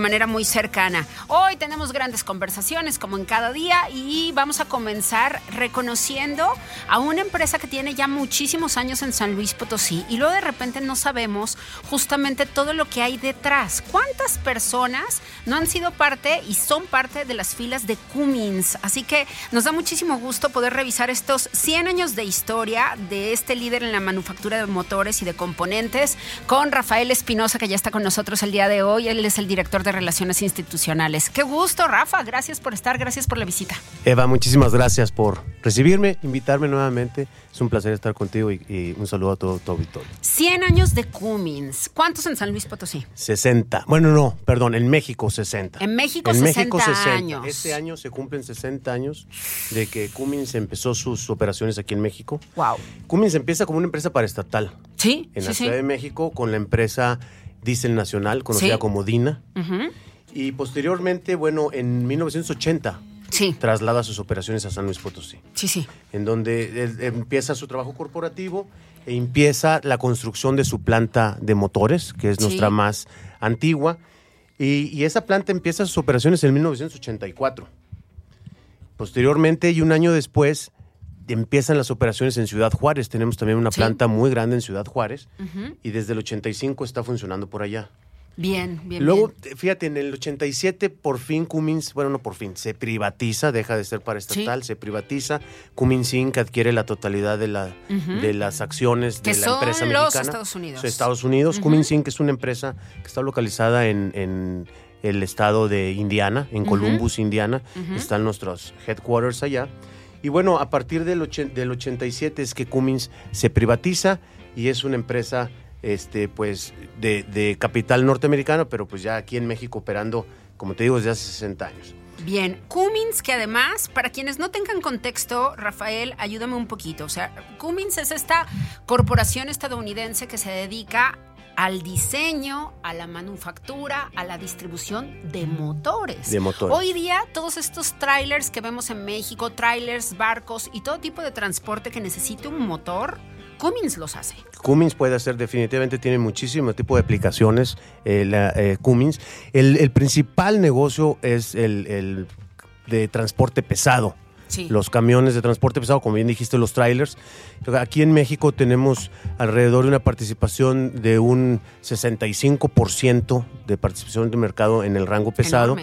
Manera muy cercana. Hoy tenemos grandes conversaciones como en cada día y vamos a comenzar reconociendo a una empresa que tiene ya muchísimos años en San Luis Potosí y luego de repente no sabemos justamente todo lo que hay detrás. ¿Cuántas personas no han sido parte y son parte de las filas de Cummins? Así que nos da muchísimo gusto poder revisar estos 100 años de historia de este líder en la manufactura de motores y de componentes con Rafael Espinosa que ya está con nosotros el día de hoy. Él es el director de Relaciones Institucionales. Qué gusto, Rafa. Gracias por estar, gracias por la visita. Eva, muchísimas gracias por recibirme, invitarme nuevamente. Es un placer estar contigo y, y un saludo a todo tu auditorio. 100 años de Cummins. ¿Cuántos en San Luis Potosí? 60. Bueno, no, perdón, en México 60. En México, en 60 México 60. años. Este año se cumplen 60 años de que Cummins empezó sus operaciones aquí en México. Wow. Cummins empieza como una empresa paraestatal Sí, en sí, la sí. Ciudad de México con la empresa Diesel Nacional, conocida Sí. como DINA. Ujú. Y posteriormente, bueno, en 1980 Sí, traslada sus operaciones a San Luis Potosí. sí, sí. en donde él empieza su trabajo corporativo e empieza la construcción de su planta de motores, que es Sí. nuestra más antigua. Y, y esa planta empieza sus operaciones en 1984. Posteriormente y un año después empiezan las operaciones en Ciudad Juárez. Tenemos también una Sí. planta muy grande en Ciudad Juárez Ujú. y desde el 85 está funcionando por allá. Bien, bien. Luego, bien. fíjate, en el 87 por fin Cummins, bueno, no por fin, se privatiza, deja de ser paraestatal, se privatiza. Cummins Inc. adquiere la totalidad de, la, de las acciones de la son empresa los mexicana. Estados Unidos. Estados Unidos. Cummins Inc. es una empresa que está localizada en, en el estado de Indiana, en. Columbus, Indiana. Están nuestros headquarters allá. Y bueno, a partir del, del 87 es que Cummins se privatiza y es una empresa este, pues, de, de capital norteamericano, pero pues ya aquí en México operando, como te digo, desde hace 60 años. Bien, Cummins, que además, para quienes no tengan contexto, Rafael, ayúdame un poquito. O sea, Cummins es esta corporación estadounidense que se dedica al diseño, a la manufactura, a la distribución de motores. De motores. Hoy día, todos estos trailers que vemos en México, trailers, barcos y todo tipo de transporte que necesite un motor, Cummins los hace. Cummins puede hacer, definitivamente tiene muchísimo tipo de aplicaciones, eh, la, eh, Cummins. El, el principal negocio es el, el de transporte pesado. Sí. Los camiones de transporte pesado, como bien dijiste, los trailers. Aquí en México tenemos alrededor de una participación de un 65% de participación de mercado en el rango pesado.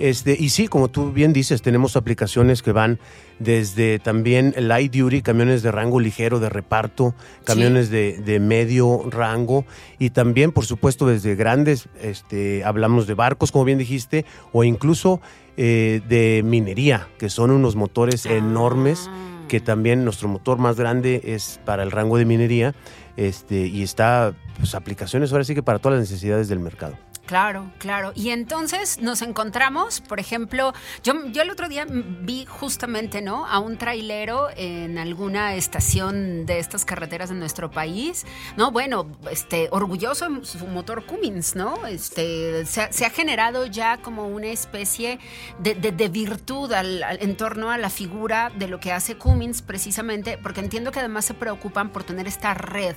Este, y sí, como tú bien dices, tenemos aplicaciones que van desde también light duty, camiones de rango ligero de reparto, camiones de, de medio rango y también, por supuesto, desde grandes, este, hablamos de barcos, como bien dijiste, o incluso eh, de minería, que son unos motores enormes Ah. que también nuestro motor más grande es para el rango de minería este, y está, pues, aplicaciones ahora sí que para todas las necesidades del mercado. Claro, claro. Y entonces nos encontramos, por ejemplo, yo, yo el otro día vi justamente, ¿no? A un trailero en alguna estación de estas carreteras de nuestro país, ¿no? Bueno, este, orgulloso de su motor Cummins, ¿no? Este, se, ha- se ha generado ya como una especie de, de- de virtud al- al- en torno a la figura de lo que hace Cummins precisamente, porque entiendo que además se preocupan por tener esta red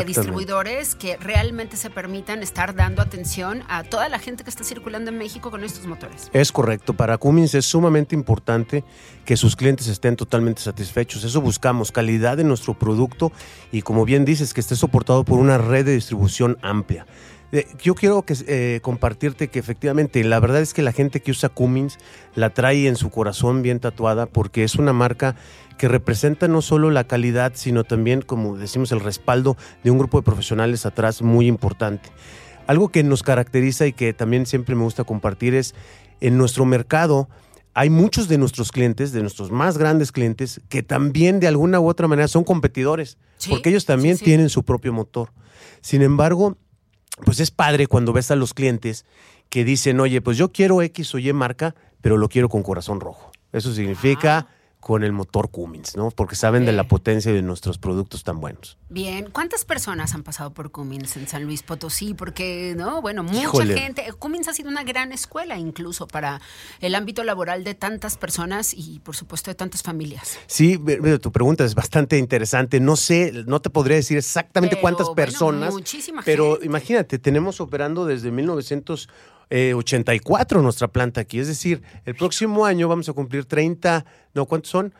de distribuidores que realmente se permitan estar dando atención a toda la gente que está circulando en México con estos motores. Es correcto, para Cummins es sumamente importante que sus clientes estén totalmente satisfechos. Eso buscamos, calidad de nuestro producto y como bien dices, que esté soportado por una red de distribución amplia. Eh, Yo quiero que, eh, compartirte que efectivamente la verdad es que la gente que usa Cummins la trae en su corazón bien tatuada porque es una marca que representa no solo la calidad, sino también, como decimos, el respaldo de un grupo de profesionales atrás muy importante. Algo que nos caracteriza y que también siempre me gusta compartir es en nuestro mercado hay muchos de nuestros clientes, de nuestros más grandes clientes, que también de alguna u otra manera son competidores, Sí, porque ellos también sí, sí. tienen su propio motor. Sin embargo, pues es padre cuando ves a los clientes que dicen, oye, pues yo quiero X o Y marca, pero lo quiero con corazón rojo. Eso significa con el motor Cummins, ¿no? Porque saben de la potencia de nuestros productos tan buenos. Bien, ¿cuántas personas han pasado por Cummins en San Luis Potosí? Porque, no, bueno, mucha Híjole. gente. Cummins ha sido una gran escuela incluso para el ámbito laboral de tantas personas y, por supuesto, de tantas familias. Sí, tu pregunta es bastante interesante. No sé, no te podría decir exactamente Pero, cuántas bueno, personas, muchísima pero gente. imagínate, tenemos operando desde 1984 nuestra planta aquí. Es decir, el próximo año vamos a cumplir 30, no, ¿cuántos son?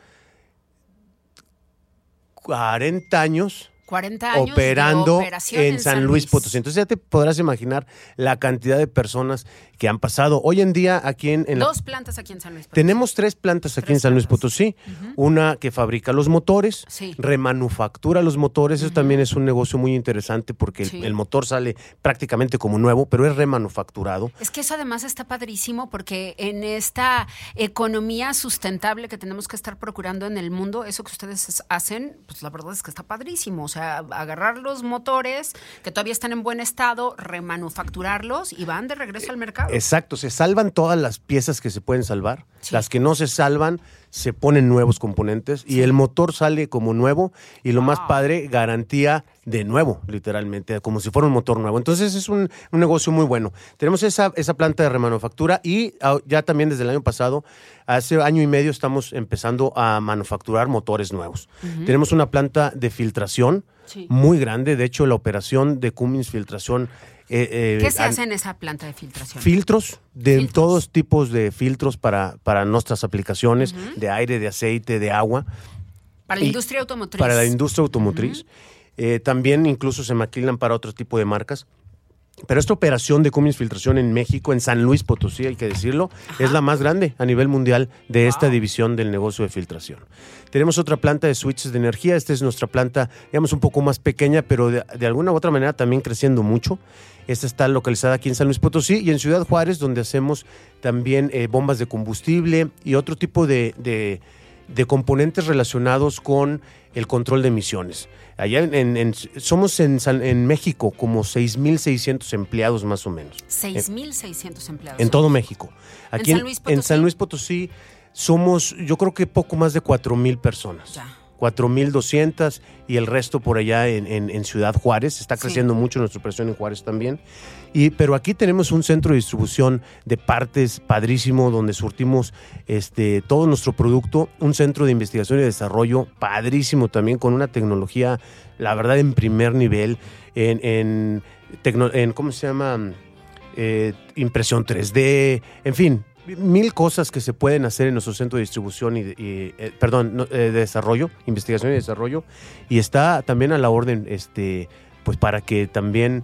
40 años 40 años operando de en San Luis Potosí. Entonces ya te podrás imaginar la cantidad de personas que han pasado. Hoy en día aquí en, en la Dos plantas aquí en San Luis Potosí. tenemos tres plantas aquí Tres en San Luis. Potosí. Una que fabrica los motores, Sí. remanufactura los motores. Eso también es un negocio muy interesante porque el- Sí. el, motor sale prácticamente como nuevo, pero es remanufacturado. Es que eso además está padrísimo porque en esta economía sustentable que tenemos que estar procurando en el mundo, eso que ustedes es- hacen, pues la verdad es que está padrísimo. O sea, agarrar los motores que todavía están en buen estado, remanufacturarlos y van de regreso al mercado. Exacto, se salvan todas las piezas que se pueden salvar. Sí. Las que no se salvan, se ponen nuevos componentes y el motor sale como nuevo y lo más padre, garantía de nuevo, literalmente, como si fuera un motor nuevo. Entonces es un, un negocio muy bueno. Tenemos esa, esa planta de remanufactura y ah, ya también desde el año pasado, hace año y medio, estamos empezando a manufacturar motores nuevos. Tenemos una planta de filtración Sí. muy grande. De hecho, la operación de Cummins Filtración... eh, eh, ¿Qué se hace en esa planta de filtración? Filtros, de Filtros. todos tipos de filtros para, para nuestras aplicaciones, de aire, de aceite, de agua, para la y- industria automotriz. para la industria automotriz. Eh, también incluso se maquilan para otro tipo de marcas. Pero esta operación de Cummins Filtración en México, en San Luis Potosí, hay que decirlo, es la más grande a nivel mundial de esta división del negocio de filtración. Tenemos otra planta de switches de energía. Esta es nuestra planta, digamos, un poco más pequeña, pero de, de alguna u otra manera también creciendo mucho. Esta está localizada aquí en San Luis Potosí y en Ciudad Juárez, donde hacemos también eh, bombas de combustible y otro tipo de, de- de componentes relacionados con el control de emisiones. Allá en, en- en- somos en, San- en México como 6.600 empleados más o menos. 6.600 empleados. En todo México. Aquí San en, Luis en Potosí? San Luis Potosí somos, yo creo que poco más de 4.000 personas. Ya. 4.200 y el resto por allá en, en- en Ciudad Juárez. Está Sí. creciendo mucho nuestra operación en Juárez también. Y, pero aquí tenemos un centro de distribución de partes padrísimo donde surtimos este, todo nuestro producto. Un centro de investigación y desarrollo padrísimo también con una tecnología, la verdad, en primer nivel. En, en, tecno- en ¿cómo se llama? Eh, impresión 3D, en fin, mil cosas que se pueden hacer en nuestro centro de distribución y, y, eh, perdón, eh, de desarrollo, investigación y desarrollo, y está también a la orden, este, pues para que también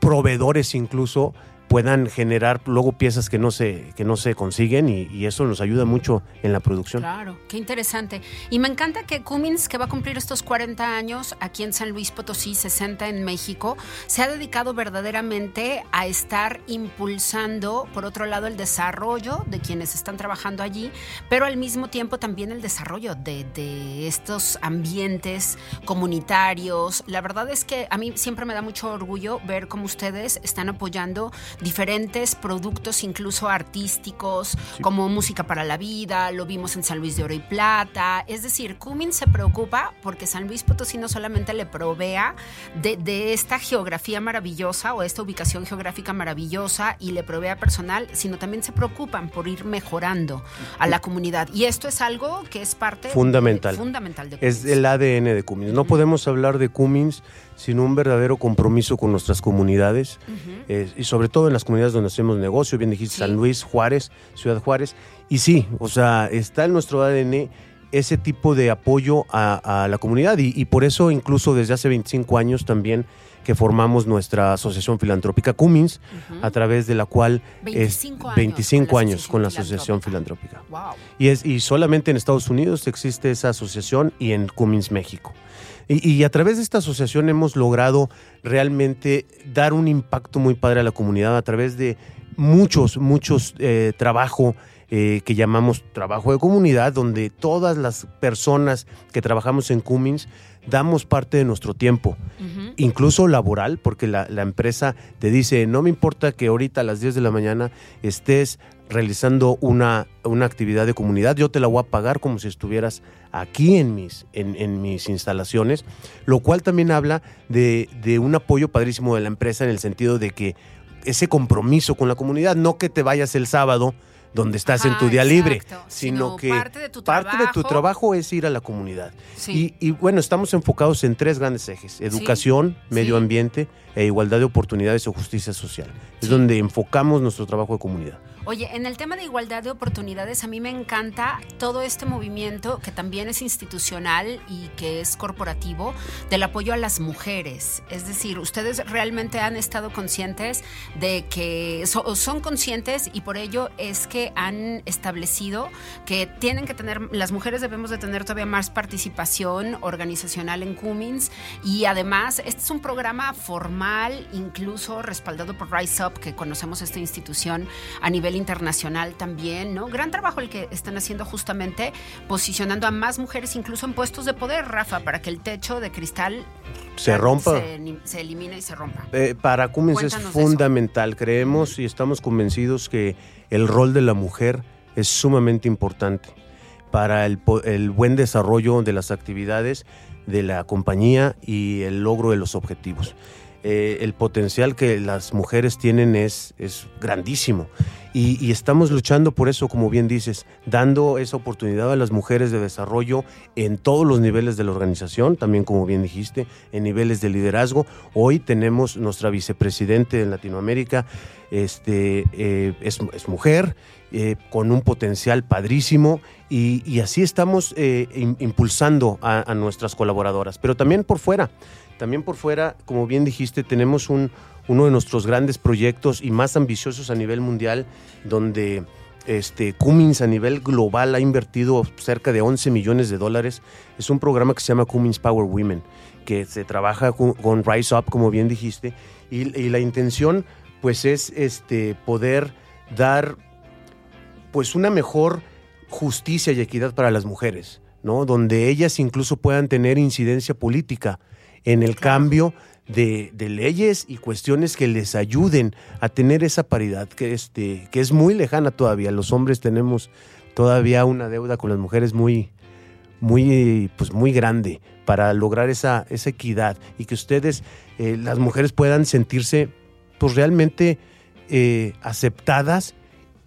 proveedores incluso puedan generar luego piezas que no se, que no se consiguen y, eso nos ayuda mucho en la producción. Claro, qué interesante. Y me encanta que Cummins, que va a cumplir estos 40 años aquí en San Luis Potosí, 60 en México, se ha dedicado verdaderamente a estar impulsando, por otro lado, el desarrollo de quienes están trabajando allí, pero al mismo tiempo también el desarrollo de, de estos ambientes comunitarios. La verdad es que a mí siempre me da mucho orgullo ver cómo ustedes están apoyando diferentes productos, incluso artísticos, como música para la vida, lo vimos en San Luis de Oro y Plata. Es decir, Cummins se preocupa porque San Luis Potosí no solamente le provea de, de esta geografía maravillosa o esta ubicación geográfica maravillosa y le provea personal, sino también se preocupan por ir mejorando a la comunidad. Y esto es algo que es parte Fundamental. de, fundamental de Es el ADN de Cummins. No podemos hablar de Cummins sin un verdadero compromiso con nuestras comunidades eh, y sobre todo en las comunidades donde hacemos negocio, bien dijiste Sí. San Luis, Juárez, Ciudad Juárez. Y sí, o sea, está en nuestro ADN ese tipo de apoyo a, a la comunidad y, y por eso incluso desde hace 25 años también que formamos nuestra asociación filantrópica Cummins, a través de la cual 25 años 25 con la años con la Asociación asociación filantrópica. Wow. Y, es, y solamente en Estados Unidos existe esa asociación y en Cummins, México. Y, y a través de esta asociación hemos logrado realmente dar un impacto muy padre a la comunidad a través de muchos, muchos eh, trabajo eh, que llamamos trabajo de comunidad, donde todas las personas que trabajamos en Cummins damos parte de nuestro tiempo, incluso laboral, porque la, la empresa te dice, no me importa que ahorita a las 10 de la mañana estés realizando una, una actividad de comunidad, yo te la voy a pagar como si estuvieras aquí en mis, en, en mis instalaciones, lo cual también habla de, de un apoyo padrísimo de la empresa en el sentido de que ese compromiso con la comunidad, no que te vayas el sábado donde estás en tu Ajá, día libre, sino, Sino que parte de tu parte de tu trabajo- es ir a la comunidad. Sí. Y, y, bueno, estamos enfocados en tres grandes ejes, educación, medio sí. ambiente e igualdad de oportunidades o justicia social. Es donde enfocamos nuestro trabajo de comunidad. Oye, en el tema de igualdad de oportunidades, a mí me encanta todo este movimiento que también es institucional y que es corporativo del apoyo a las mujeres. Es decir, ustedes realmente han estado conscientes de que so- son conscientes y por ello es que han establecido que tienen que tener, las mujeres debemos de tener todavía más participación organizacional en Cummins y además este es un programa formal, incluso respaldado por Rise Up, que conocemos esta institución a nivel internacional también, ¿no? Gran trabajo el que están haciendo justamente posicionando a más mujeres incluso en puestos de poder, Rafa, para que el techo de cristal Se rompa. se, se elimine y se rompa. Eh, para Cummins es eso. fundamental. Creemos y estamos convencidos que el rol de la mujer es sumamente importante para el, el buen desarrollo de las actividades de la compañía y el logro de los objetivos. Eh, el potencial que las mujeres tienen es, es grandísimo y, estamos luchando por eso, como bien dices, dando esa oportunidad a las mujeres de desarrollo en todos los niveles de la organización, también como bien dijiste, en niveles de liderazgo. Hoy tenemos nuestra vicepresidente en Latinoamérica, este, eh, es, mujer, eh, con un potencial padrísimo y, así estamos im- impulsando a nuestras colaboradoras, pero también por fuera. También por fuera, como bien dijiste, tenemos un, uno de nuestros grandes proyectos y más ambiciosos a nivel mundial, donde este, Cummins a nivel global ha invertido cerca de 11 millones de dólares. Es un programa que se llama Cummins Power Women, que se trabaja con, Rise Up, como bien dijiste, y, y la intención pues es este, poder dar pues una mejor justicia y equidad para las mujeres, ¿no? Donde ellas incluso puedan tener incidencia política en el cambio de, de leyes y cuestiones que les ayuden a tener esa paridad que, este, que es muy lejana todavía. Los hombres tenemos todavía una deuda con las mujeres muy, muy, pues muy grande para lograr esa, esa equidad y que ustedes, eh, las mujeres, puedan sentirse pues realmente eh, aceptadas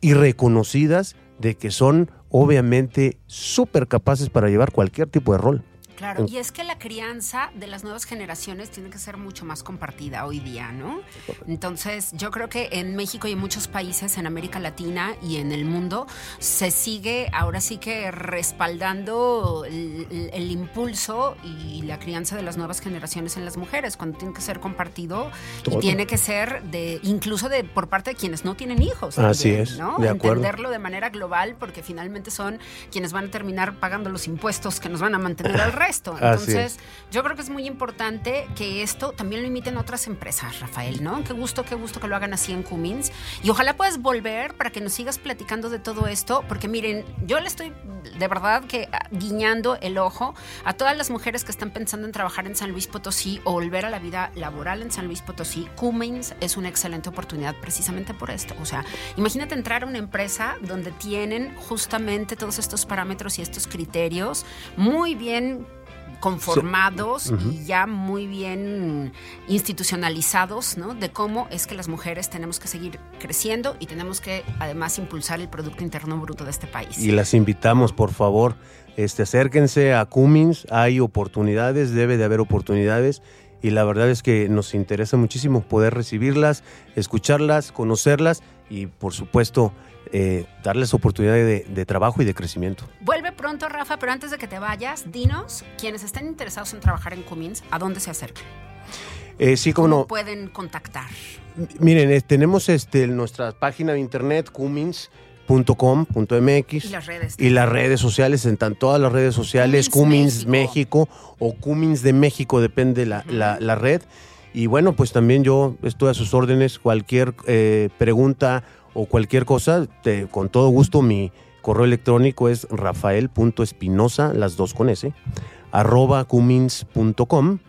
y reconocidas de que son obviamente súper capaces para llevar cualquier tipo de rol. Claro, y es que la crianza de las nuevas generaciones tiene que ser mucho más compartida hoy día, ¿no? Entonces, yo creo que en México y en muchos países, en América Latina y en el mundo, se sigue ahora sí que respaldando el, impulso y la crianza de las nuevas generaciones en las mujeres, cuando tiene que ser compartido Todo. y tiene que ser de incluso de por parte de quienes no tienen hijos. Así es, ¿no? de acuerdo. Entenderlo de manera global, porque finalmente son quienes van a terminar pagando los impuestos que nos van a mantener al rey. Resto. Entonces, yo creo que es muy importante que esto también lo imiten otras empresas, Rafael, ¿no? Qué gusto, qué gusto que lo hagan así en Cummins. Y ojalá puedas volver para que nos sigas platicando de todo esto, porque miren, yo le estoy de verdad que guiñando el ojo a todas las mujeres que están pensando en trabajar en San Luis Potosí o volver a la vida laboral en San Luis Potosí. Cummins es una excelente oportunidad precisamente por esto. O sea, imagínate entrar a una empresa donde tienen justamente todos estos parámetros y estos criterios muy bien conformados y ya muy bien institucionalizados, ¿no? De cómo es que las mujeres tenemos que seguir creciendo y tenemos que además impulsar el Producto Interno Bruto de este país. Y las invitamos, por favor, este, acérquense a Cummins, hay oportunidades, debe de haber oportunidades y la verdad es que nos interesa muchísimo poder recibirlas, escucharlas, conocerlas y por supuesto eh, darles oportunidad de, trabajo y de crecimiento. Vuelve pronto, Rafa, pero antes de que te vayas, dinos, quienes estén interesados en trabajar en Cummins, ¿a dónde se acercan? Eh, sí, ¿Cómo no. pueden contactar? Miren, eh, tenemos este, nuestra página de internet, cummins.com.mx y las redes y las redes sociales están todas las redes sociales Cummins, México. o Cummins de México depende la, la, red y bueno pues también yo estoy a sus órdenes cualquier pregunta o cualquier cosa, con todo gusto mi correo electrónico es rafael.espinosa, las dos con S, arroba cumins.com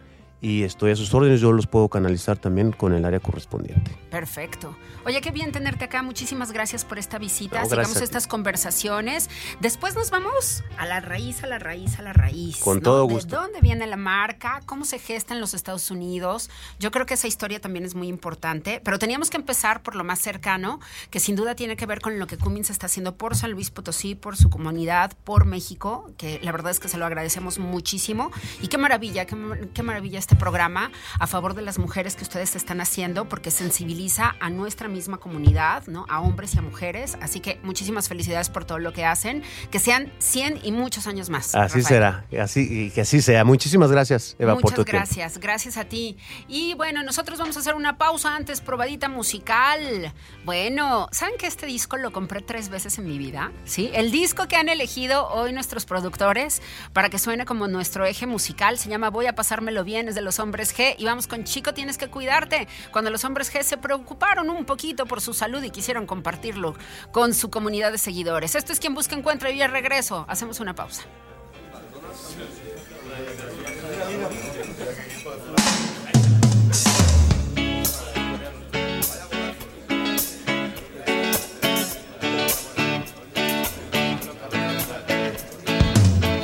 y estoy a sus órdenes, yo los puedo canalizar también con el área correspondiente. Perfecto. Oye, qué bien tenerte acá. Muchísimas gracias por esta visita. Sigamos estas conversaciones. Después nos vamos a la raíz, a la raíz, a la raíz. Con todo gusto. ¿De dónde viene la marca? ¿Cómo se gesta en los Estados Unidos? Yo creo que esa historia también es muy importante, pero teníamos que empezar por lo más cercano, que sin duda tiene que ver con lo que Cummins está haciendo por San Luis Potosí, por su comunidad, por México, que la verdad es que se lo agradecemos muchísimo. Y qué maravilla, qué, qué maravilla este programa a favor de las mujeres que ustedes están haciendo, porque sensibiliza a nuestra misma comunidad, ¿no? A hombres y a mujeres. Así que muchísimas felicidades por todo lo que hacen. Que sean 100 y muchos años más. Así será, así, y que así sea. Muchísimas gracias, Eva, por tu gracias, gracias a ti. Y bueno, nosotros vamos a hacer una pausa antes, probadita musical. Bueno, ¿saben que este disco lo compré tres veces en mi vida? ¿Sí? El disco que han elegido hoy nuestros productores para que suene como nuestro eje musical se llama Voy a pasármelo bien, es de los hombres G. Y vamos con Chico, tienes que cuidarte. Cuando los hombres G se preocuparon un poquito por su salud y quisieron compartirlo con su comunidad de seguidores. Esto es quien busca encuentra y ya regreso. Hacemos una pausa.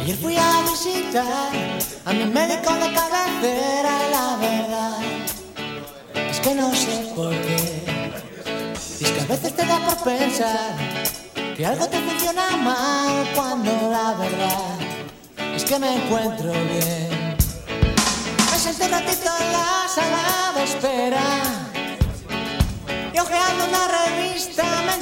Ayer fui a a mi médico de cabecera, la verdad es que no sé por qué a veces te da por pensar que algo te funciona mal cuando la verdad es que me encuentro bien. Me senté ratito en la sala de espera y ojeando una revista me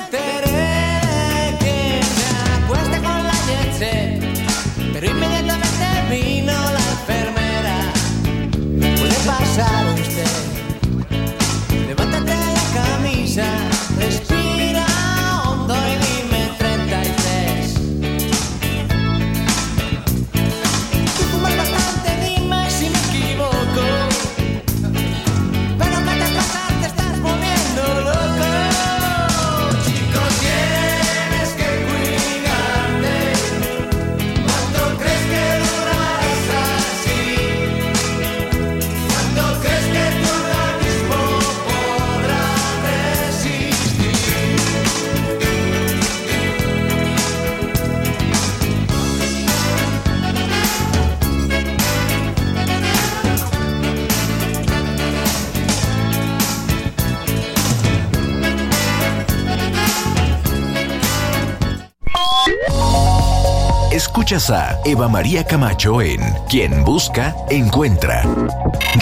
Escuchas a Eva María Camacho en Quien Busca, Encuentra.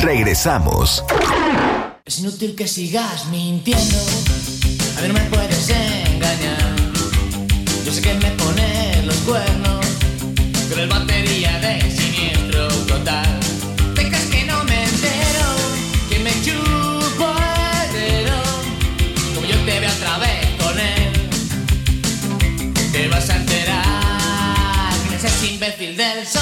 Regresamos. Es inútil que sigas mintiendo. A ver, no me puedes engañar. Yo sé que me pones los cuernos, pero el batería de siniestro total. Imbécil del sombrero.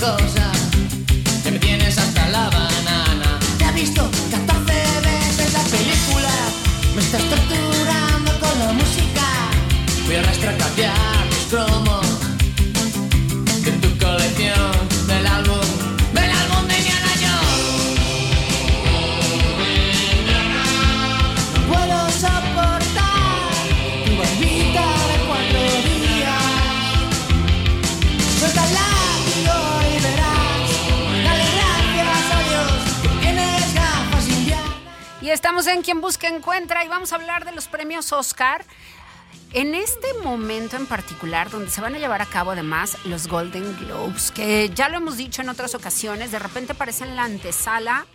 Decir otra cosa, que me tienes hasta la en Quien Busca Encuentra y vamos a hablar de los premios Oscar. En este momento en particular, donde se van a llevar a cabo además los Golden Globes, que ya lo hemos dicho en otras ocasiones, de repente aparecen en la antesala,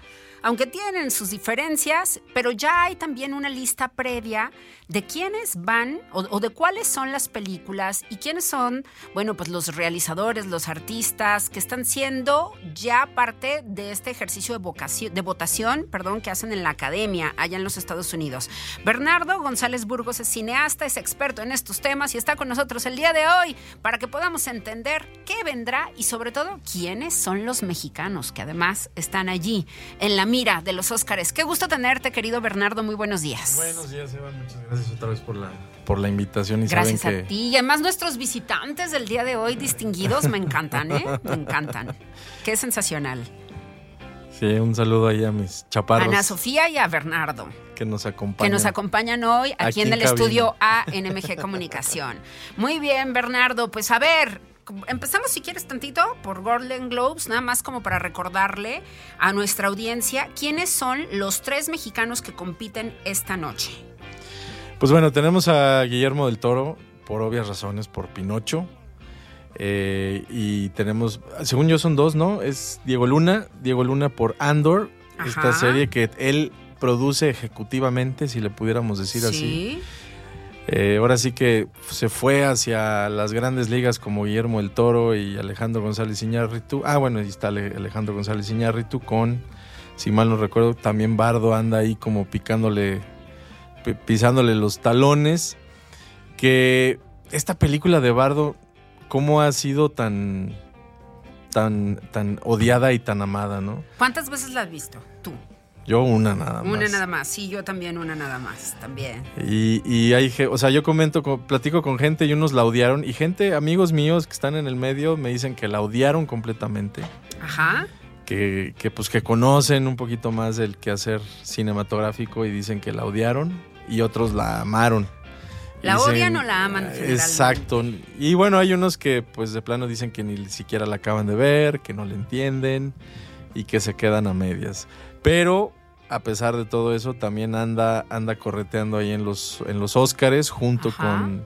aunque tienen sus diferencias, pero ya hay también una lista previa de quiénes van o, de cuáles son las películas y quiénes son, bueno, pues los realizadores, los artistas que están siendo ya parte de este ejercicio de, vocación, de votación perdón, que hacen en la academia allá en los Estados Unidos. Bernardo González Burgos es cineasta, es experto en estos temas y está con nosotros el día de hoy para que podamos entender qué vendrá y sobre todo quiénes son los mexicanos que además están allí en la mira de los Óscares. Qué gusto tenerte, querido Bernardo. Muy buenos días. Buenos días, Eva. Muchas gracias otra vez por la, por la invitación. Y Gracias saben a que, ti. Y además nuestros visitantes del día de hoy distinguidos me encantan, ¿eh? Me encantan. Qué sensacional. Sí, un saludo ahí a mis chaparros Ana Sofía y a Bernardo, que nos acompañan. que nos acompañan hoy aquí, Aquí en el cabina. estudio ANMG Comunicación. Muy bien, Bernardo. Pues a ver, empezamos si quieres tantito por Golden Globes, nada más como para recordarle a nuestra audiencia quiénes son los tres mexicanos que compiten esta noche. Pues bueno, tenemos a Guillermo del Toro, por obvias razones, por Pinocho. Eh, y tenemos, según yo son dos, ¿no? Es Diego Luna, Diego Luna por Andor, esta serie que él produce ejecutivamente, si le pudiéramos decir así. Eh, ahora sí que se fue hacia las grandes ligas como Guillermo del Toro y Alejandro González Iñárritu. Ah, bueno, ahí está Ale- Alejandro González Iñárritu con, si mal no recuerdo, también Bardo anda ahí como picándole, pi- pisándole los talones. Que esta película de Bardo, ¿cómo ha sido tan, tan, tan odiada y tan amada, no? ¿Cuántas veces la has visto? Tú. Yo una nada más. Una nada más. Sí, yo también una nada más. También. Y, y hay, o sea, yo comento, co- platico con gente y unos la odiaron. Y gente, amigos míos que están en el medio, me dicen que la odiaron completamente. Ajá. Que, que pues que conocen un poquito más del quehacer cinematográfico y dicen que la odiaron. Y otros la amaron. ¿La Dicen- odian o la aman? Exacto. Y bueno, hay unos que pues de plano dicen que ni siquiera la acaban de ver, que no la entienden y que se quedan a medias. Pero a pesar de todo eso, también anda, anda correteando ahí en los, en los Óscares junto Ajá. con,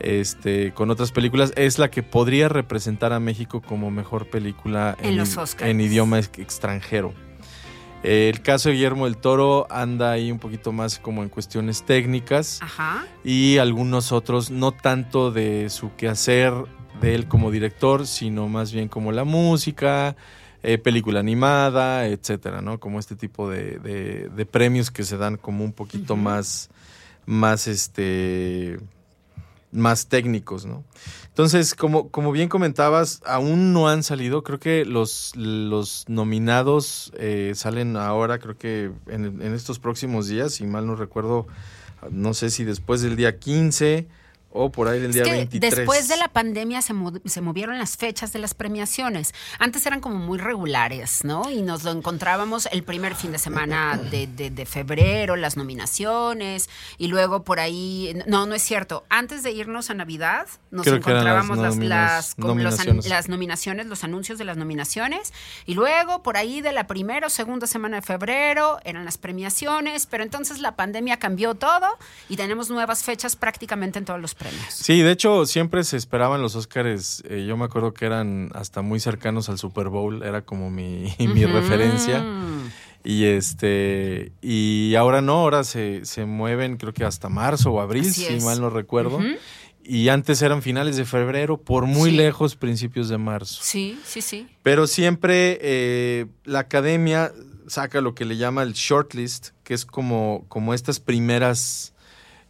este, con otras películas. Es la que podría representar a México como mejor película En los i- Óscares. en idioma ex- extranjero. El caso de Guillermo del Toro anda ahí un poquito más como en cuestiones técnicas Ajá. y algunos otros, no tanto de su quehacer de él como director, sino más bien como la música, eh, película animada, etcétera, ¿no? Como este tipo de, de- de premios que se dan como un poquito más, más este, más técnicos, ¿no? Entonces, como, como bien comentabas, aún no han salido. Creo que los, los nominados eh, salen ahora, creo que en, en estos próximos días, si mal no recuerdo, no sé si después del día 15 o por ahí del día que 23. después de la pandemia se, mo- se movieron las fechas de las premiaciones. Antes eran como muy regulares, ¿no? Y nos lo encontrábamos el primer fin de semana de, de- de febrero, las nominaciones, y luego por ahí. No, no es cierto. Antes de irnos a Navidad, nos Creo las encontrábamos las, las, con los an- nominaciones. las nominaciones, los anuncios de las nominaciones, y luego por ahí de la primera o segunda semana de febrero eran las premiaciones, pero entonces la pandemia cambió todo y tenemos nuevas fechas prácticamente en todos los premios. Sí, de hecho, siempre se esperaban los Óscares. eh, yo me acuerdo que eran hasta muy cercanos al Super Bowl, era como mi, mi referencia. Y este y ahora no, ahora se, se mueven creo que hasta marzo o abril, si mal no recuerdo. Y antes eran finales de febrero, por muy Sí. lejos, principios de marzo. Sí, sí, sí. Pero siempre eh, la academia saca lo que le llama el shortlist, que es como, como estas primeras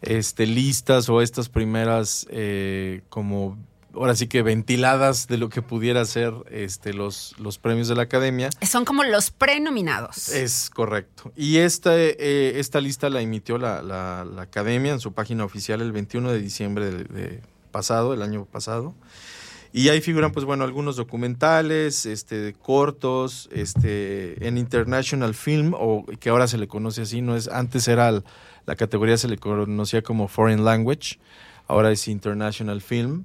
este, listas o estas primeras eh, como ahora sí que ventiladas de lo que pudiera ser este, los, los premios de la academia. Son como los prenominados. Es correcto. Y esta, eh, esta lista la emitió la, la- la academia en su página oficial el 21 de diciembre de, de pasado, el año pasado. Y ahí figuran, pues bueno, algunos documentales, este, cortos, este, en International Film, o que ahora se le conoce así, no es, antes era el- la categoría se le conocía como Foreign Language, ahora es International Film.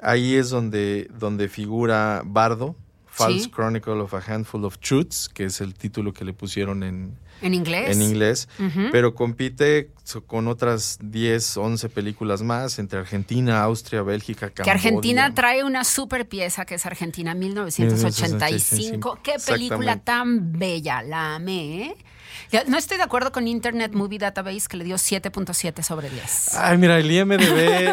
Ahí es donde, donde figura Bardo, False Sí. Chronicle of a Handful of Truths, que es el título que le pusieron en, ¿En inglés? en inglés, Ujú. pero compite con otras 10, 11 películas más entre Argentina, Austria, Bélgica, Camboya. Que Argentina trae una super pieza que es Argentina 1985. Qué película tan bella, la amé. ¿eh? No estoy de acuerdo con Internet Movie Database que le dio 7.7 sobre 10. Ay, mira, el IMDB.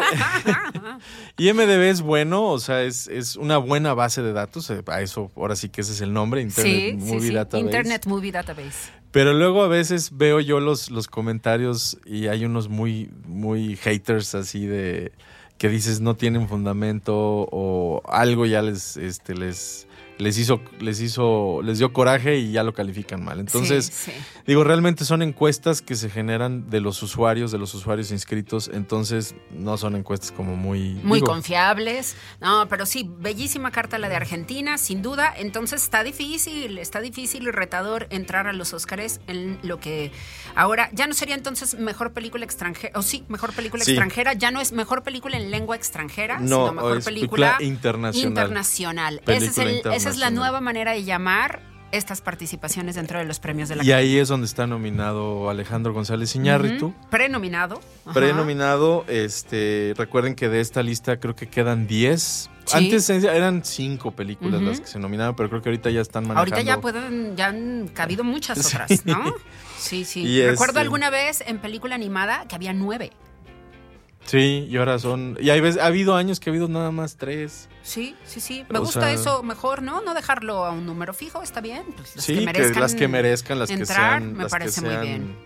IMDB es bueno, o sea, es, es una buena base de datos. eh, A eso, ahora sí que ese es el nombre, Internet sí, sí, Movie sí. Database. Internet Movie Database. Pero luego a veces veo yo los, los comentarios y hay unos muy, muy haters así de que dices no tienen fundamento o algo ya les, este, les, les hizo, les hizo, les dio coraje y ya lo califican mal. Entonces, Sí, sí. digo, realmente son encuestas que se generan de los usuarios, de los usuarios inscritos, entonces no son encuestas como muy... Muy digo, confiables. No, pero sí, bellísima carta la de Argentina, sin duda. Entonces está difícil, está difícil y retador entrar a los Óscares en lo que ahora ya no sería entonces mejor película extranjera, o sí, mejor película Sí. extranjera, ya no es mejor película en lengua extranjera, No, sino mejor es película, internacional. internacional. Ese es el- esa es la nueva manera de llamar estas participaciones dentro de los premios de la Y ahí es donde está nominado Alejandro González Iñárritu. Ujú. Prenominado. Ajá. Prenominado, este, recuerden que de esta lista creo que quedan 10. Sí. Antes eran 5 películas las que se nominaron, pero creo que ahorita ya están manejando. Ahorita ya pueden, ya han cabido muchas Sí. otras, ¿no? Sí, sí. Y Recuerdo este- alguna vez en película animada que había nueve. Sí, y ahora son. Y hay veces, ha habido años que ha habido nada más 3. Sí, sí, sí. Me O gusta sea- eso mejor, ¿no? No dejarlo a un número fijo, está bien. Pues las Sí, que que, merezcan las que merezcan, las que entrar, sean. me las que parece muy sean- bien.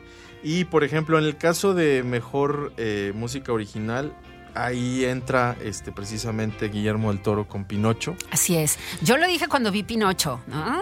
Y por ejemplo, en el caso de mejor eh, música original, ahí entra este precisamente Guillermo del Toro con Pinocho. Así es. Yo lo dije cuando vi Pinocho, ¿no?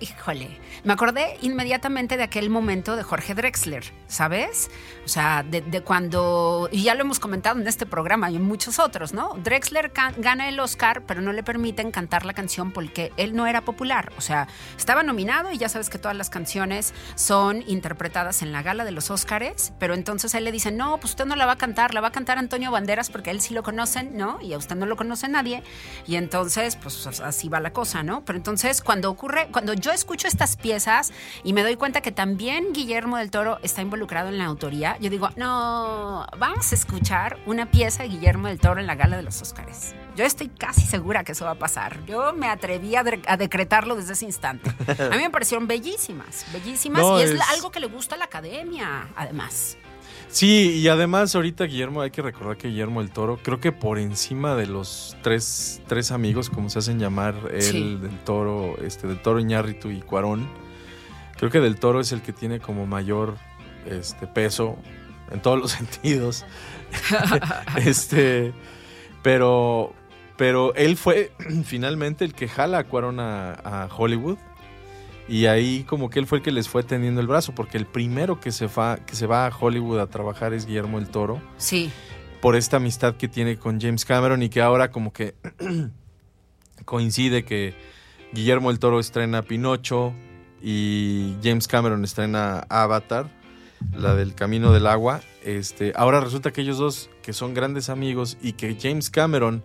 Híjole, me acordé inmediatamente de aquel momento de Jorge Drexler, ¿sabes? O sea, de, cuando, y ya lo hemos comentado en este programa y en muchos otros, ¿no? Drexler gana el Oscar, pero no le permiten cantar la canción porque él no era popular. O sea, estaba nominado y ya sabes que todas las canciones son interpretadas en la gala de los Oscars, pero entonces él le dicen, no, pues usted no la va a cantar, la va a cantar Antonio Banderas porque él sí lo conocen, ¿no? Y a usted no lo conoce nadie. Y entonces, pues así va la cosa, ¿no? Pero entonces, cuando ocurre, cuando yo escucho estas piezas y me doy cuenta que también Guillermo del Toro está involucrado en la autoría, yo digo, no, vamos a escuchar una pieza de Guillermo del Toro en la gala de los Oscars. Yo estoy casi segura que eso va a pasar. Yo me atreví a, de- a decretarlo desde ese instante. A mí me parecieron bellísimas, bellísimas. No, y es, es- algo que le gusta a la academia, además. Sí, y además ahorita Guillermo, hay que recordar que Guillermo el Toro, creo que por encima de los tres, tres amigos, como se hacen llamar, él, Sí. del Toro, este, del Toro Iñárritu y Cuarón, creo que del Toro es el que tiene como mayor este, peso en todos los sentidos. este, pero, pero él fue finalmente el que jala a Cuarón a, a Hollywood. Y ahí como que él fue el que les fue tendiendo el brazo, porque el primero que se, va, que se va a Hollywood a trabajar es Guillermo el Toro, Sí. por esta amistad que tiene con James Cameron y que ahora como que coincide que Guillermo el Toro estrena Pinocho y James Cameron estrena Avatar, la del Camino del Agua. Este, ahora resulta que ellos dos, que son grandes amigos y que James Cameron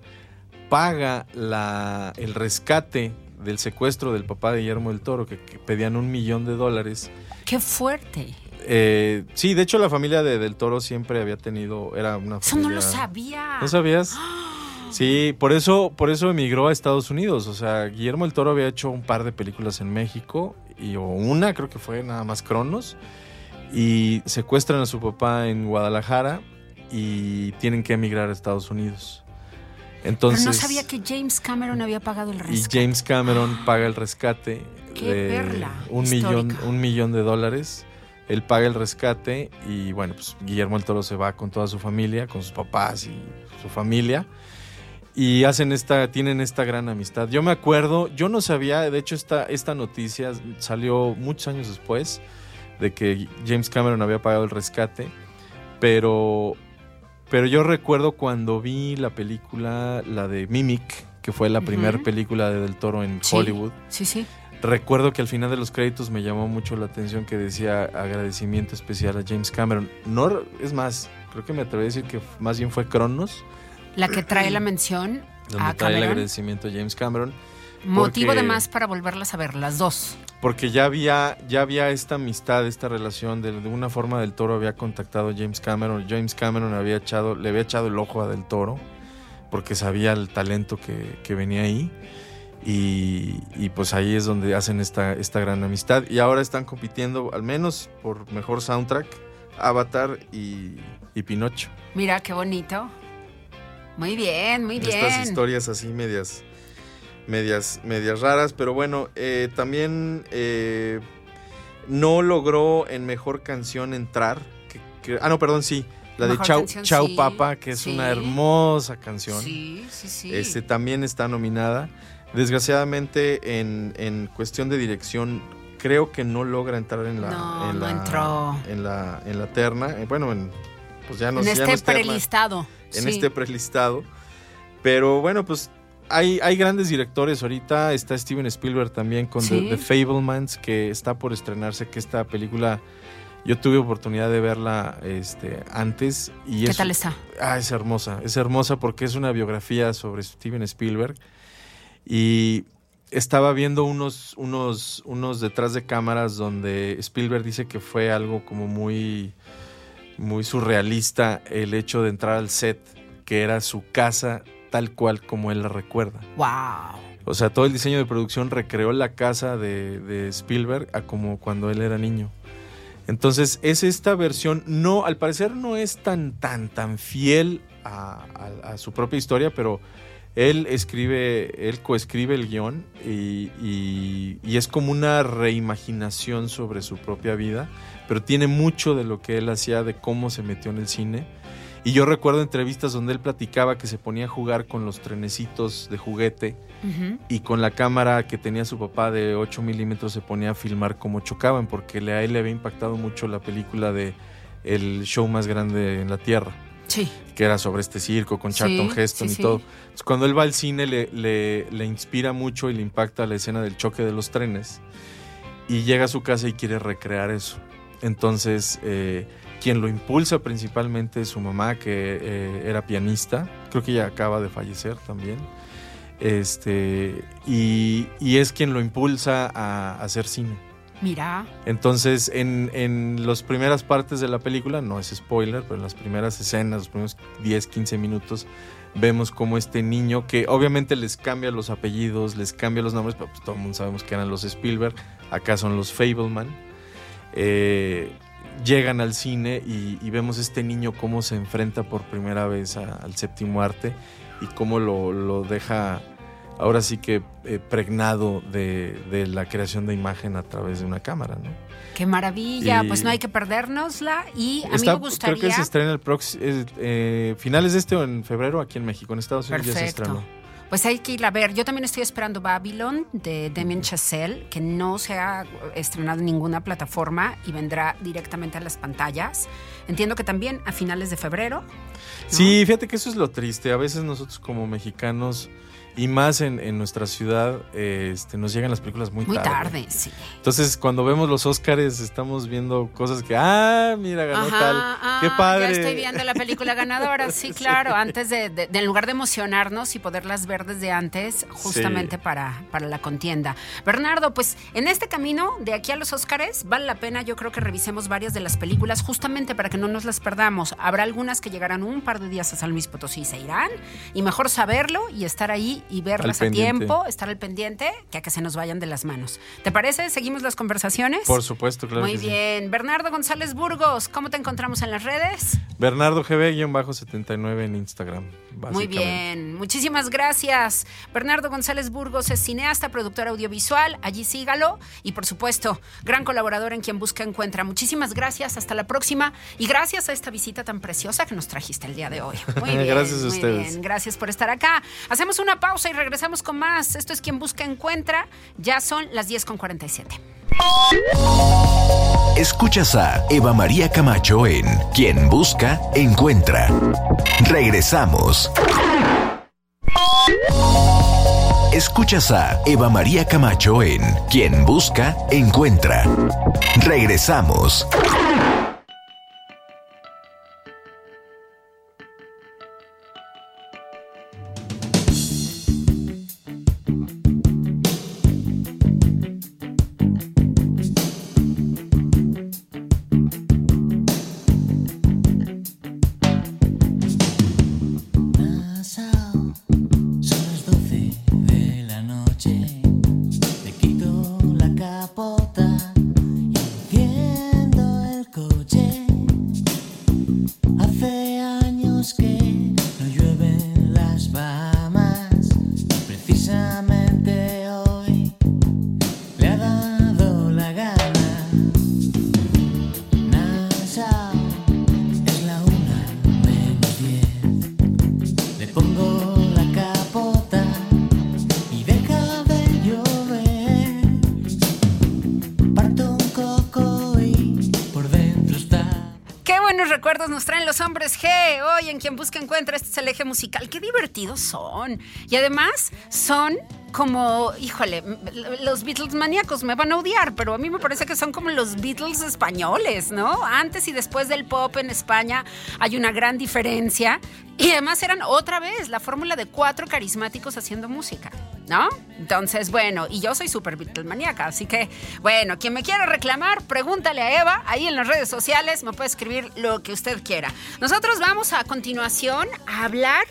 paga la, el rescate del secuestro del papá de Guillermo del Toro, que, que pedían un millón de dólares. Qué fuerte. Eh, sí, de hecho la familia de Del Toro siempre había tenido, era una Eso no lo sabía. ¿No sabías? Sí, por eso, por eso emigró a Estados Unidos. O sea, Guillermo el Toro había hecho un par de películas en México y o una, creo que fue nada más Cronos. Y secuestran a su papá en Guadalajara y tienen que emigrar a Estados Unidos. Entonces, Pero no sabía que James Cameron había pagado el y rescate. James Cameron paga el rescate de un millón, un millón de dólares. Él paga el rescate y bueno, pues Guillermo el Toro se va con toda su familia, con sus papás y su familia. Y hacen esta, tienen esta gran amistad. Yo me acuerdo, yo no sabía, de hecho esta, esta noticia salió muchos años después de que James Cameron había pagado el rescate, pero, pero yo recuerdo cuando vi la película, la de Mimic, que fue la primera Ujú. película de Del Toro en Sí. Hollywood. Sí, sí. Recuerdo que al final de los créditos me llamó mucho la atención que decía agradecimiento especial a James Cameron. No, es más, creo que me atreví a decir que más bien fue Cronos, La que trae la mención donde a trae el agradecimiento a James Cameron. Motivo porque- de más para volverlas a ver, las dos. Porque ya había, ya había esta amistad, esta relación, de, de una forma del Toro había contactado a James Cameron, James Cameron había echado, le había echado el ojo a Del Toro, porque sabía el talento que, que venía ahí, y, y pues ahí es donde hacen esta, esta gran amistad, y ahora están compitiendo, al menos por mejor soundtrack, Avatar y, y Pinocho. Mira, qué bonito. Muy bien, muy bien. Estas historias así medias, medias, medias raras, pero bueno, eh, también eh, no logró en mejor canción entrar. que- que- ah, no, perdón, sí. La de Chau, canción, Chau sí, Papa, que es sí. una hermosa canción. Sí, sí, sí. Este también está nominada. Desgraciadamente, en, en cuestión de dirección, creo que no logra entrar en la, No, en no la, entró. En la, en la terna. Eh, Bueno, en, pues ya no en ya este no es prelistado. en sí. este prelistado. Pero bueno, pues hay, hay grandes directores ahorita. Está Steven Spielberg también con Sí. The, The Fablemans, que está por estrenarse, que esta película yo tuve oportunidad de verla este, antes. Y ¿Qué es, tal está? Ah, es hermosa. Es hermosa porque es una biografía sobre Steven Spielberg. Y estaba viendo unos, unos, unos detrás de cámaras donde Spielberg dice que fue algo como muy, muy surrealista el hecho de entrar al set, que era su casa tal cual como él la recuerda. ¡Wow! O sea, todo el diseño de producción recreó la casa de, de Spielberg a como cuando él era niño. Entonces, es esta versión, no, al parecer no es tan, tan, tan fiel a, a- a su propia historia, pero él escribe, él coescribe el guion y, y- y es como una reimaginación sobre su propia vida, pero tiene mucho de lo que él hacía, de cómo se metió en el cine. Y yo recuerdo entrevistas donde él platicaba que se ponía a jugar con los trenecitos de juguete Ujú. y con la cámara que tenía su papá de 8 milímetros se ponía a filmar cómo chocaban, porque a él le había impactado mucho la película de El show más grande en la Tierra, Sí. que era sobre este circo con Charlton Sí, Heston sí, y todo. Entonces, cuando él va al cine le, le- le inspira mucho y le impacta la escena del choque de los trenes y llega a su casa y quiere recrear eso. Entonces, eh, quien lo impulsa principalmente es su mamá, que eh, era pianista. Creo que ella acaba de fallecer también. Este, y, y es quien lo impulsa a, a hacer cine. Mira. Entonces, en, en las primeras partes de la película, no es spoiler, pero en las primeras escenas, los primeros 10, 15 minutos, vemos como este niño, que obviamente les cambia los apellidos, les cambia los nombres, pero pues todo el mundo sabemos que eran los Spielberg, acá son los Fableman, eh, llegan al cine y, y vemos este niño cómo se enfrenta por primera vez a- al séptimo arte y cómo lo, lo deja ahora sí que eh, pregnado de, de la creación de imagen a través de una cámara, ¿no? Qué maravilla, Y- pues no hay que perdérnosla y a mí Está- me gustaría... Creo que se estrena el próximo finales de este o en febrero aquí en México, en Estados Unidos ya se Perfecto. estrenó. Pues hay que ir a ver. Yo también estoy esperando Babylon de Damien Chazelle, que no se ha estrenado en ninguna plataforma y vendrá directamente a las pantallas. Entiendo que también a finales de febrero. ¿no? Sí, fíjate que eso es lo triste. A veces nosotros como mexicanos y más en, en nuestra ciudad este, nos llegan las películas muy, Muy tarde, sí. Entonces cuando vemos los Óscares estamos viendo cosas que, ah, mira, ganó Ajá, tal. ah, Qué padre. Ya estoy viendo la película ganadora, sí, claro, antes de, de- de en lugar de emocionarnos y poderlas ver desde antes, justamente Sí. para, para la contienda. Bernardo, pues en este camino de aquí a los Óscares vale la pena, yo creo que revisemos varias de las películas justamente para que no nos las perdamos. Habrá algunas que llegarán un par de días a San Luis Potosí y se irán, y mejor saberlo y estar ahí y verlas a pendiente. tiempo, estar al pendiente, que a que se nos vayan de las manos. ¿Te parece? ¿Seguimos las conversaciones? Por supuesto, claro. Muy que sí. bien. Bernardo González Burgos, ¿cómo te encontramos en las redes? Bernardo GB-79 en Instagram. Muy bien, muchísimas gracias. Bernardo González Burgos es cineasta, productor audiovisual, allí sígalo y por supuesto, gran colaborador en quien busca encuentra. Muchísimas gracias, hasta la próxima y gracias a esta visita tan preciosa que nos trajiste el día de hoy. Muy bien, Gracias a muy ustedes. bien, gracias por estar acá. Hacemos una pausa y regresamos con más. Esto es quien busca encuentra. Ya son las 10 con 47. Escuchas a Eva María Camacho en Quien Busca, Encuentra. Regresamos. Escuchas a Eva María Camacho en Quien Busca, Encuentra. Regresamos. Nos traen los hombres G. Hoy en Quien Busca Encuentra, este es el eje musical. Qué divertidos son. Y además son como, híjole, los Beatles maníacos me van a odiar, pero a mí me parece que son como los Beatles españoles, ¿no? Antes y después del pop en España hay una gran diferencia. Y además eran otra vez la fórmula de cuatro carismáticos haciendo música, ¿no? Entonces, bueno, y yo soy súper Beatles maníaca, así que, bueno, quien me quiera reclamar, pregúntale a Eva, ahí en las redes sociales, me puede escribir lo que usted quiera. Nosotros vamos a continuación a hablar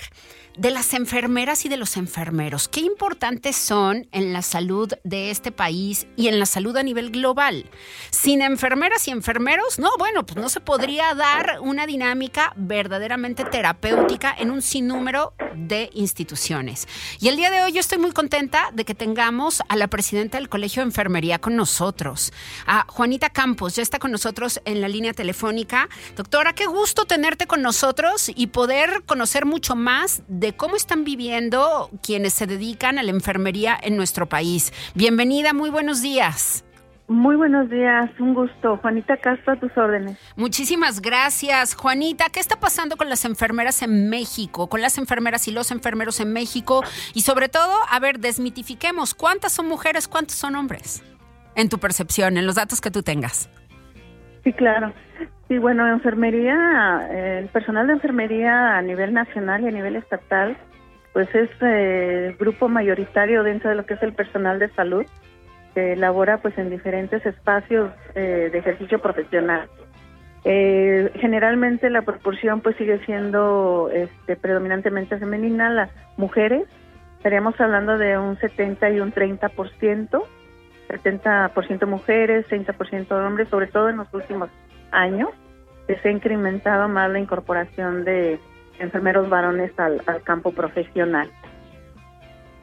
de las enfermeras y de los enfermeros. Qué importantes son en la salud de este país y en la salud a nivel global. Sin enfermeras y enfermeros, no, bueno, pues no se podría dar una dinámica verdaderamente terapéutica en un sinnúmero de instituciones. Y el día de hoy yo estoy muy contenta de que tengamos a la presidenta del Colegio de Enfermería con nosotros, a Juanita Campos, ya está con nosotros en la línea telefónica. Doctora, qué gusto tenerte con nosotros y poder conocer mucho más cómo están viviendo quienes se dedican a la enfermería en nuestro país. Bienvenida, muy buenos días. Muy buenos días, un gusto. Juanita Castro, a tus órdenes. Muchísimas gracias, Juanita. ¿Qué está pasando con las enfermeras en México, con las enfermeras y los enfermeros en México? Y sobre todo, a ver, desmitifiquemos, ¿cuántas son mujeres, cuántos son hombres? En tu percepción, en los datos que tú tengas. Sí, claro. Sí, bueno, enfermería, el personal de enfermería a nivel nacional y a nivel estatal, pues es eh, grupo mayoritario dentro de lo que es el personal de salud, que labora pues en diferentes espacios eh, de ejercicio profesional. Eh, generalmente la proporción pues sigue siendo este, predominantemente femenina, las mujeres, estaríamos hablando de un 70 y un 30%, 70% mujeres, 30% hombres, sobre todo en los últimos años, se ha incrementado más la incorporación de enfermeros varones al, campo profesional.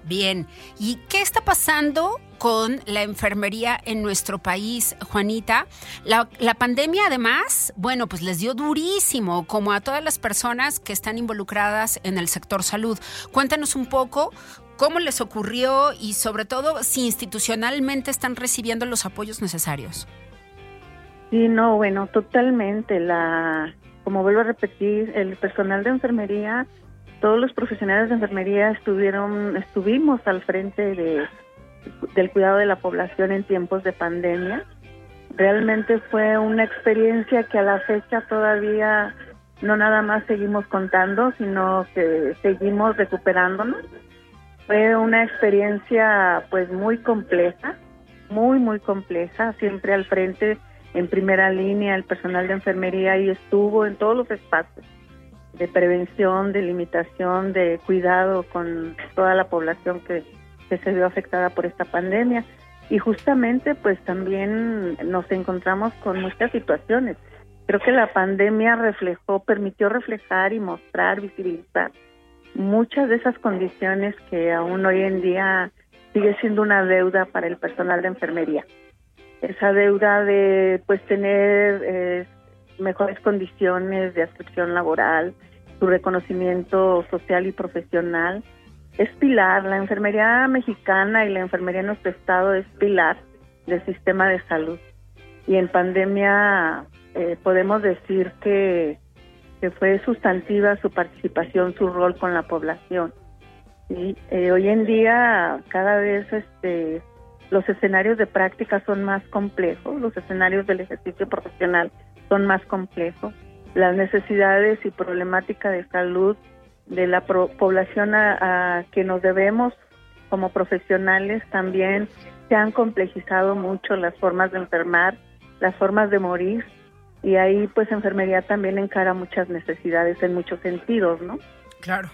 Bien, ¿y qué está pasando con la enfermería en nuestro país, Juanita? La, pandemia además, bueno, pues les dio durísimo, como a todas las personas que están involucradas en el sector salud. Cuéntanos un poco cómo les ocurrió y sobre todo si institucionalmente están recibiendo los apoyos necesarios. Sí, no, bueno, totalmente. La, como vuelvo a repetir, el personal de enfermería todos los profesionales de enfermería estuvieron, estuvimos al frente de, del cuidado de la población en tiempos de pandemia. Realmente fue una experiencia que a la fecha todavía no nada más seguimos contando, sino que seguimos recuperándonos. Fue una experiencia pues muy compleja, muy, muy compleja, siempre al frente, en primera línea, el personal de enfermería y estuvo en todos los espacios de prevención, de limitación, de cuidado con toda la población que, se vio afectada por esta pandemia. Y justamente pues también nos encontramos con muchas situaciones. Creo que la pandemia reflejó, permitió reflejar y mostrar, visibilizar muchas de esas condiciones que aún hoy en día sigue siendo una deuda para el personal de enfermería. Esa deuda de pues tener eh, mejores condiciones de adscripción laboral, su reconocimiento social y profesional. Es pilar, la enfermería mexicana y la enfermería en nuestro estado es pilar del sistema de salud. Y en pandemia eh, podemos decir que, que, fue sustantiva su participación, su rol con la población. Y eh, hoy en día cada vez este, los escenarios de práctica son más complejos, los escenarios del ejercicio profesional son más complejos las necesidades y problemática de salud de la población a, que nos debemos como profesionales también se han complejizado mucho las formas de enfermar, las formas de morir y ahí pues enfermería también encara muchas necesidades en muchos sentidos, ¿no? Claro.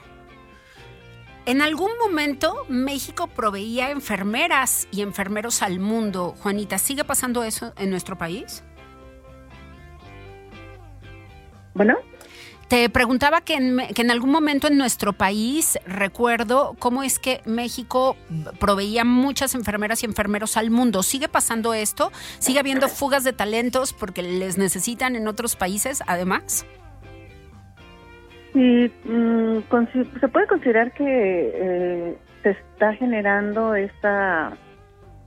En algún momento México proveía enfermeras y enfermeros al mundo. Juanita, ¿sigue pasando eso en nuestro país? Bueno. Te preguntaba que en, que en, algún momento en nuestro país, recuerdo cómo es que México proveía muchas enfermeras y enfermeros al mundo. ¿Sigue pasando esto? ¿Sigue habiendo fugas de talentos porque les necesitan en otros países además? Sí, mm, se puede considerar que eh, se está generando esta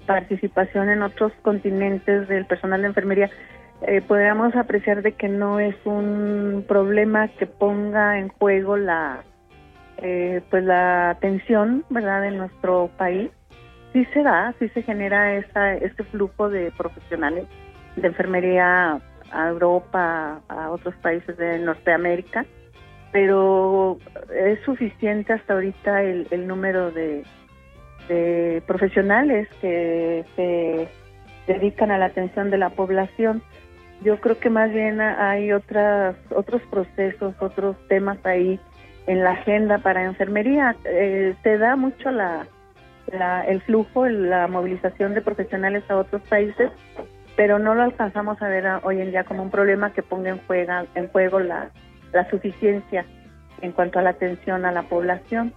participación en otros continentes del personal de enfermería eh, podríamos apreciar de que no es un problema que ponga en juego la eh, pues la atención verdad en nuestro país. Sí se da sí se genera esa este flujo de profesionales de enfermería a Europa a otros países de Norteamérica pero es suficiente hasta ahorita el, el número de, de profesionales que se dedican a la atención de la población yo creo que más bien hay otras, otros procesos, otros temas ahí en la agenda para enfermería. Eh, se da mucho la, el flujo, la movilización de profesionales a otros países, pero no lo alcanzamos a ver hoy en día como un problema que ponga en, juega, en juego la, la suficiencia en cuanto a la atención a la población.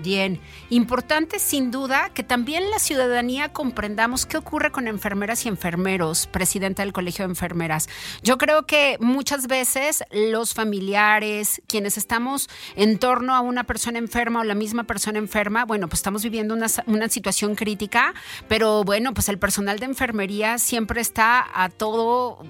Bien, importante sin duda que también la ciudadanía comprendamos qué ocurre con enfermeras y enfermeros, presidenta del Colegio de Enfermeras. Yo creo que muchas veces los familiares, quienes estamos en torno a una persona enferma o la misma persona enferma, bueno, pues estamos viviendo una, una situación crítica, pero bueno, pues el personal de enfermería siempre está a todo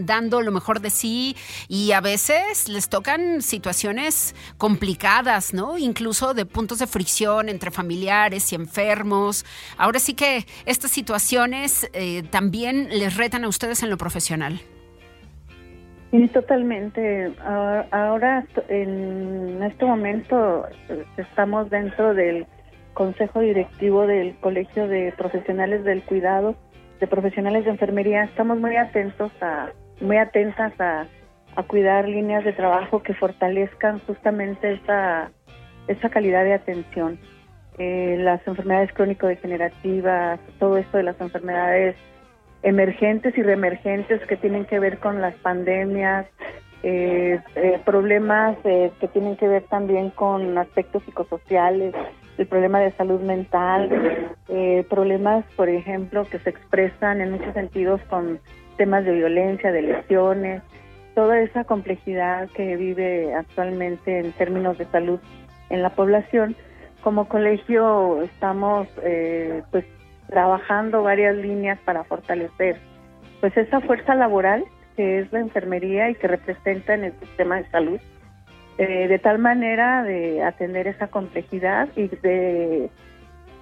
dando lo mejor de sí y a veces les tocan situaciones complicadas, ¿no? Incluso de puntos de fricción entre familiares y enfermos. Ahora sí que estas situaciones eh, también les retan a ustedes en lo profesional. Sí, totalmente. Ahora, en este momento, estamos dentro del Consejo Directivo del Colegio de Profesionales del Cuidado, de Profesionales de Enfermería. Estamos muy atentos a, muy atentas a, a cuidar líneas de trabajo que fortalezcan justamente esa esa calidad de atención. Eh, las enfermedades crónico-degenerativas, todo esto de las enfermedades emergentes y reemergentes que tienen que ver con las pandemias, eh, eh, problemas que tienen que ver también con aspectos psicosociales, el problema de salud mental, eh, problemas, por ejemplo, que se expresan en muchos sentidos con temas de violencia, de lesiones, toda esa complejidad que vive actualmente en términos de salud en la población. Como colegio estamos eh, pues trabajando varias líneas para fortalecer pues esa fuerza laboral que es la enfermería y que representa en el sistema de salud eh, de tal manera de atender esa complejidad y de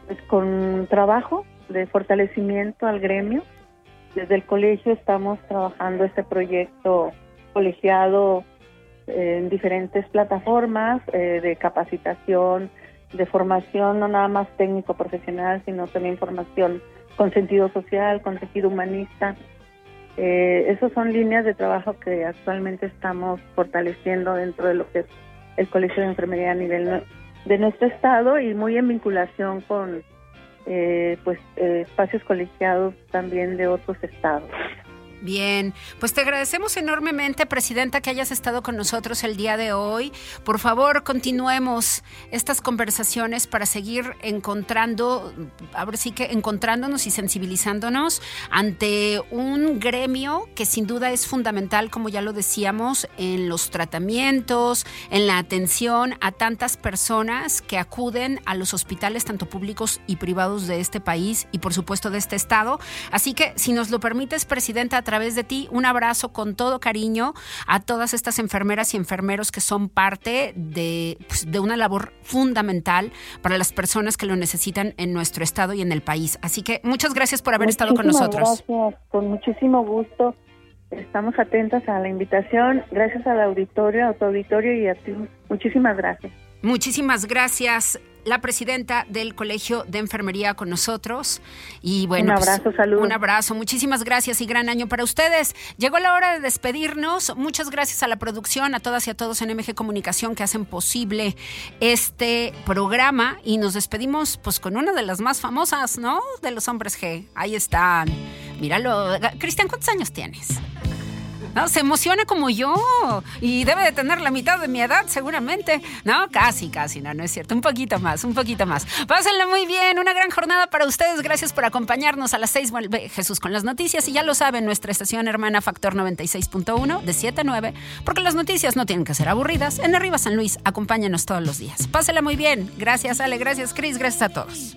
pues, con trabajo de fortalecimiento al gremio desde el colegio estamos trabajando este proyecto colegiado en diferentes plataformas eh, de capacitación, de formación, no nada más técnico profesional, sino también formación con sentido social, con sentido humanista. Eh, esas son líneas de trabajo que actualmente estamos fortaleciendo dentro de lo que es el Colegio de Enfermería a nivel de nuestro estado y muy en vinculación con eh, pues eh, espacios colegiados también de otros estados. Bien, pues te agradecemos enormemente, Presidenta, que hayas estado con nosotros el día de hoy. Por favor, continuemos estas conversaciones para seguir encontrando, ahora sí que encontrándonos y sensibilizándonos ante un gremio que sin duda es fundamental, como ya lo decíamos, en los tratamientos, en la atención a tantas personas que acuden a los hospitales, tanto públicos y privados de este país y por supuesto de este estado. Así que, si nos lo permites, Presidenta, a través de ti un abrazo con todo cariño a todas estas enfermeras y enfermeros que son parte de, pues, de una labor fundamental para las personas que lo necesitan en nuestro estado y en el país. Así que muchas gracias por haber estado con nosotros. Gracias, con muchísimo gusto. Estamos atentas a la invitación. Gracias al auditorio, a tu auditorio y a ti. Muchísimas gracias. Muchísimas gracias la presidenta del Colegio de Enfermería con nosotros. Y bueno, un pues, abrazo, salud. Un abrazo, muchísimas gracias y gran año para ustedes. Llegó la hora de despedirnos. Muchas gracias a la producción, a todas y a todos en MG Comunicación que hacen posible este programa. Y nos despedimos pues con una de las más famosas, ¿no? De los hombres G. Ahí están. Míralo. Cristian, ¿cuántos años tienes? No, se emociona como yo y debe de tener la mitad de mi edad seguramente. No, casi, casi, no, no es cierto. Un poquito más, un poquito más. Pásenla muy bien, una gran jornada para ustedes. Gracias por acompañarnos a las 6. Vuelve Jesús con las noticias y ya lo saben, nuestra estación hermana Factor 96.1 de 7 a 9, porque las noticias no tienen que ser aburridas. En Arriba San Luis, acompáñanos todos los días. Pásenla muy bien. Gracias Ale, gracias Cris, gracias a todos.